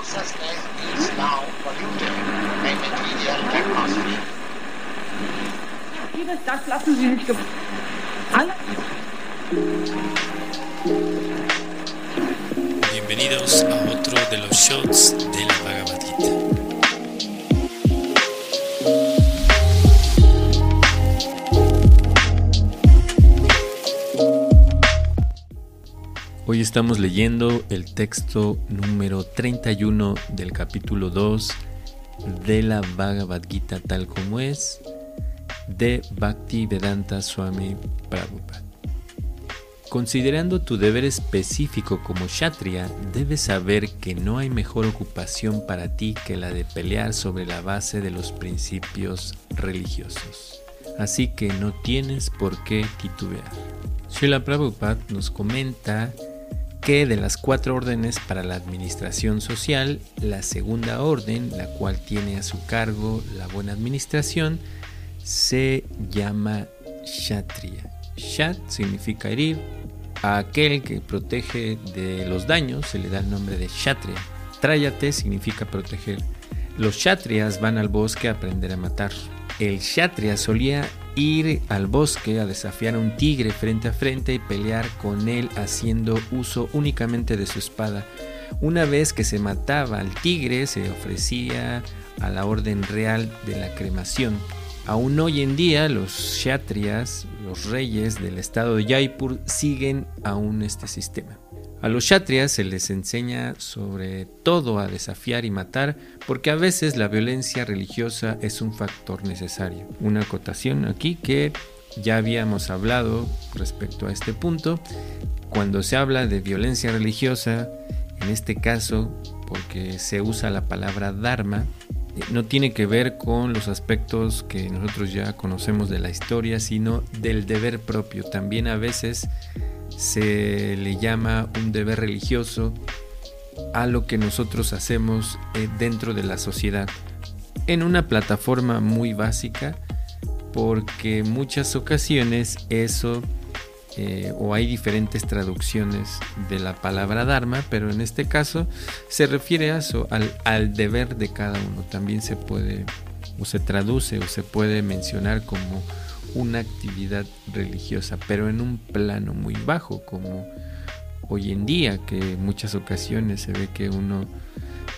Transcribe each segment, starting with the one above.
consciousness is now polluted by material atmosphere. Vieles, das lassen Sie sich ge Alle Bienvenidos a otro de los shots de la Bhagavad Hoy estamos leyendo el texto número 31 del capítulo 2 de la Bhagavad Gita tal como es de Bhakti Vedanta Swami Prabhupada. Considerando tu deber específico como Kshatriya, debes saber que no hay mejor ocupación para ti que la de pelear sobre la base de los principios religiosos. Así que no tienes por qué titubear. Srila Prabhupada nos comenta que de las cuatro órdenes para la administración social, la segunda orden, la cual tiene a su cargo la buena administración, se llama Kshatriya. Shat significa herir, a aquel que protege de los daños se le da el nombre de Kshatriya. Trayate significa proteger. Los Kshatriyas van al bosque a aprender a matar. El Kshatriya solía ir al bosque a desafiar a un tigre frente a frente y pelear con él haciendo uso únicamente de su espada. Una vez que se mataba al tigre se ofrecía a la orden real de la cremación. Aún hoy en día los kshatriyas, los reyes del estado de Jaipur, siguen aún este sistema. A los kshatriyas se les enseña sobre todo a desafiar y matar porque a veces la violencia religiosa es un factor necesario. Una acotación aquí que ya habíamos hablado respecto a este punto. Cuando se habla de violencia religiosa, en este caso porque se usa la palabra dharma, no tiene que ver con los aspectos que nosotros ya conocemos de la historia, sino del deber propio. También a veces se le llama un deber religioso a lo que nosotros hacemos eh, dentro de la sociedad. En una plataforma muy básica, porque muchas ocasiones eso, eh, o hay diferentes traducciones de la palabra Dharma, pero en este caso se refiere a eso, al, al deber de cada uno. También se puede, o se traduce, o se puede mencionar como una actividad religiosa, pero en un plano muy bajo, como hoy en día, que en muchas ocasiones se ve que uno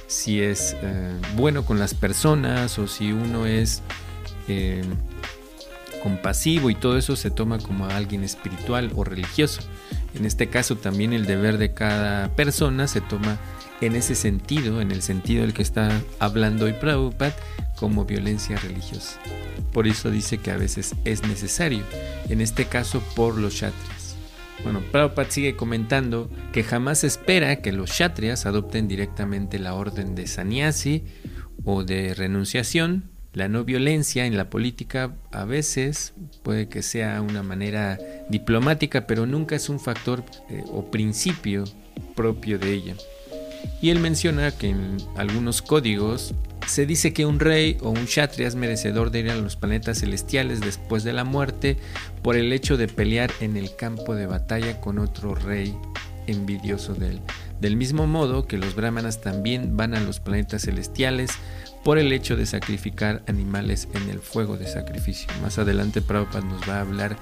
si es eh, bueno con las personas o si uno es eh, compasivo y todo eso se toma como alguien espiritual o religioso. En este caso también el deber de cada persona se toma en ese sentido, en el sentido del que está hablando hoy Prabhupada, como violencia religiosa. Por eso dice que a veces es necesario, en este caso por los kshatriyas. Bueno, Prabhupada sigue comentando que jamás espera que los kshatriyas adopten directamente la orden de sannyasi o de renunciación. La no violencia en la política a veces puede que sea una manera diplomática, pero nunca es un factor eh, o principio propio de ella. Y él menciona que en algunos códigos se dice que un rey o un kshatriya es merecedor de ir a los planetas celestiales después de la muerte por el hecho de pelear en el campo de batalla con otro rey envidioso de él. Del mismo modo que los brahmanas también van a los planetas celestiales por el hecho de sacrificar animales en el fuego de sacrificio. Más adelante Prabhupada nos va a hablar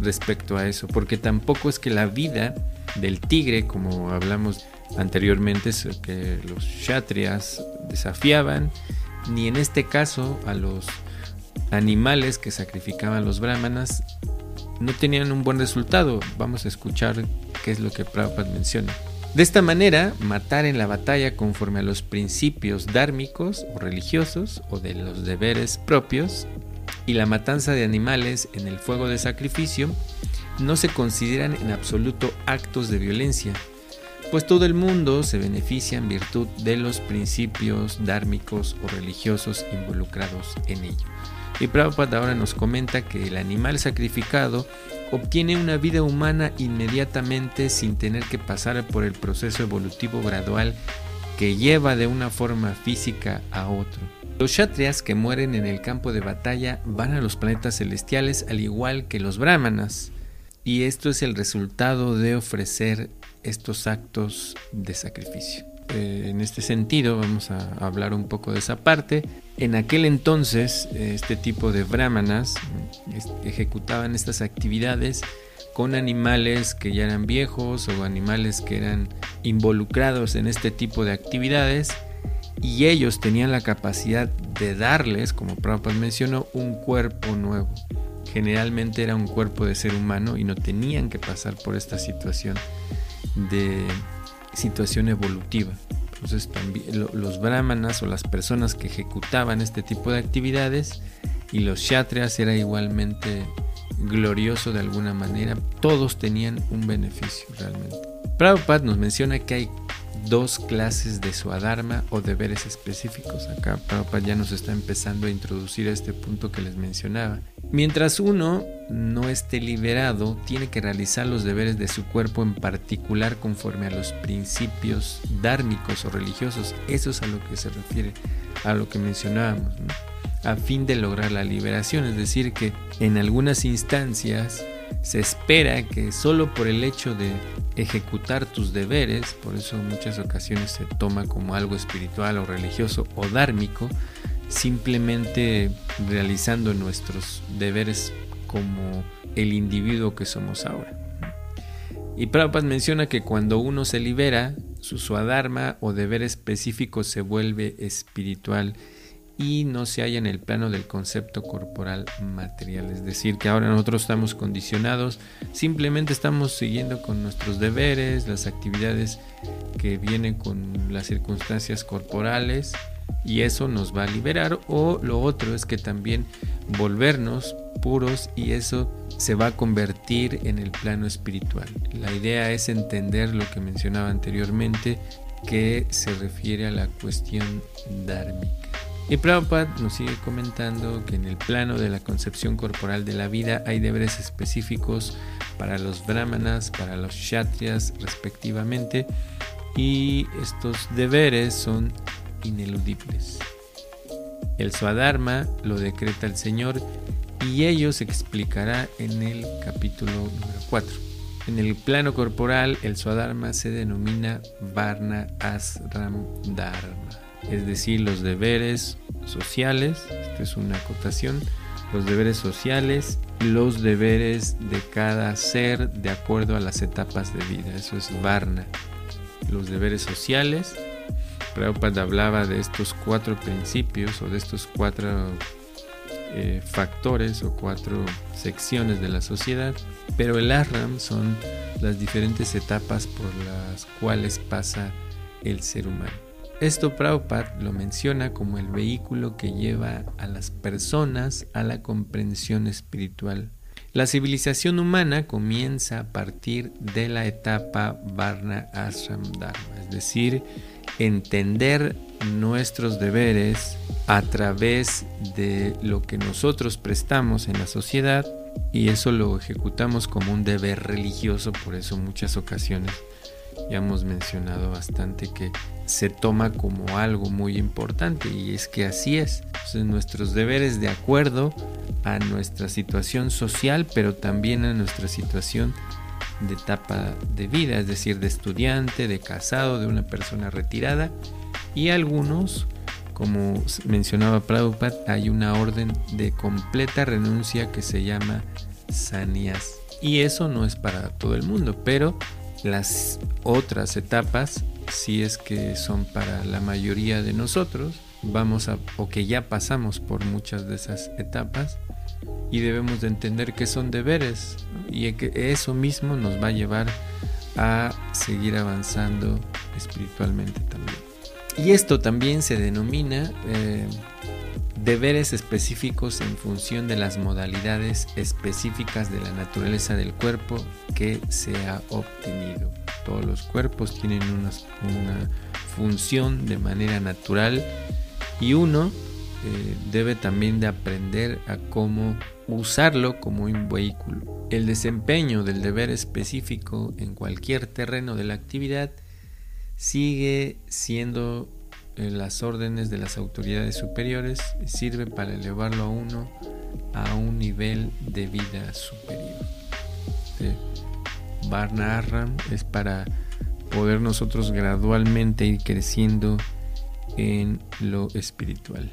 respecto a eso, porque tampoco es que la vida del tigre, como hablamos anteriormente, es que los kshatriyas desafiaban, ni en este caso a los animales que sacrificaban los brahmanas no tenían un buen resultado. Vamos a escuchar qué es lo que Prabhupada menciona. De esta manera, matar en la batalla conforme a los principios dármicos o religiosos o de los deberes propios y la matanza de animales en el fuego de sacrificio no se consideran en absoluto actos de violencia, pues todo el mundo se beneficia en virtud de los principios dármicos o religiosos involucrados en ello. Y Prabhupada ahora nos comenta que el animal sacrificado obtiene una vida humana inmediatamente sin tener que pasar por el proceso evolutivo gradual que lleva de una forma física a otro. Los kshatriyas que mueren en el campo de batalla van a los planetas celestiales al igual que los brahmanas, y esto es el resultado de ofrecer estos actos de sacrificio. eh, en este sentido, vamos a hablar un poco de esa parte. En aquel entonces, este tipo de brahmanas ejecutaban estas actividades con animales que ya eran viejos o animales que eran involucrados en este tipo de actividades y ellos tenían la capacidad de darles, como Prabhupada mencionó, un cuerpo nuevo. Generalmente era un cuerpo de ser humano y no tenían que pasar por esta situación de situación evolutiva. Entonces también los brahmanas o las personas que ejecutaban este tipo de actividades y los kshatriyas era igualmente glorioso de alguna manera. Todos tenían un beneficio realmente. Prabhupada nos menciona que hay dos clases de suadharma o deberes específicos. Acá Prabhupada ya nos está empezando a introducir a este punto que les mencionaba. Mientras uno no esté liberado, tiene que realizar los deberes de su cuerpo en particular conforme a los principios dármicos o religiosos. Eso es a lo que se refiere, a lo que mencionábamos, a fin de lograr la liberación. Es decir, que en algunas instancias se espera que solo por el hecho de ejecutar tus deberes, por eso en muchas ocasiones se toma como algo espiritual o religioso o dármico, simplemente realizando nuestros deberes como el individuo que somos ahora. Y Prabhupada menciona que cuando uno se libera, su swadharma o deber específico se vuelve espiritual y no se halla en el plano del concepto corporal material. Es decir, que ahora nosotros estamos condicionados, simplemente estamos siguiendo con nuestros deberes, las actividades que vienen con las circunstancias corporales y eso nos va a liberar o lo otro es que también volvernos puros y eso se va a convertir en el plano espiritual. La idea es entender lo que mencionaba anteriormente que se refiere a la cuestión dármica. Y Prabhupada nos sigue comentando que en el plano de la concepción corporal de la vida hay deberes específicos para los brahmanas, para los kshatriyas respectivamente, y estos deberes son ineludibles. El Swadharma lo decreta el Señor y ello se explicará en el capítulo número 4. En el plano corporal, el Swadharma se denomina Varna Asram Dharma es decir, los deberes sociales, esta es una acotación, los deberes sociales, los deberes de cada ser de acuerdo a las etapas de vida, eso es Varna. Los deberes sociales, Prabhupada hablaba de estos cuatro principios o de estos cuatro eh, factores o cuatro secciones de la sociedad, pero el Arram son las diferentes etapas por las cuales pasa el ser humano. Esto Prabhupada lo menciona como el vehículo que lleva a las personas a la comprensión espiritual. La civilización humana comienza a partir de la etapa Varna Ashram Dharma, es decir, entender nuestros deberes a través de lo que nosotros prestamos en la sociedad y eso lo ejecutamos como un deber religioso, por eso muchas ocasiones ya hemos mencionado bastante que se toma como algo muy importante y es que así es. nuestros deberes de acuerdo a nuestra situación social, pero también a nuestra situación de etapa de vida, es decir, de estudiante, de casado, de una persona retirada y algunos, como mencionaba Prabhupada, hay una orden de completa renuncia que se llama sanias. Y eso no es para todo el mundo, pero las otras etapas, si es que son para la mayoría de nosotros, vamos a o que ya pasamos por muchas de esas etapas y debemos de entender que son deberes y que eso mismo nos va a llevar a seguir avanzando espiritualmente también. Y esto también se denomina eh, deberes específicos en función de las modalidades específicas de la naturaleza del cuerpo que se ha obtenido. Todos los cuerpos tienen una, función de manera natural y uno eh, debe también de aprender a cómo usarlo como un vehículo. El desempeño del deber específico en cualquier terreno de la actividad sigue siendo las órdenes de las autoridades superiores sirve para elevarlo a uno a un nivel de vida superior. Varna es para poder nosotros gradualmente ir creciendo en lo espiritual.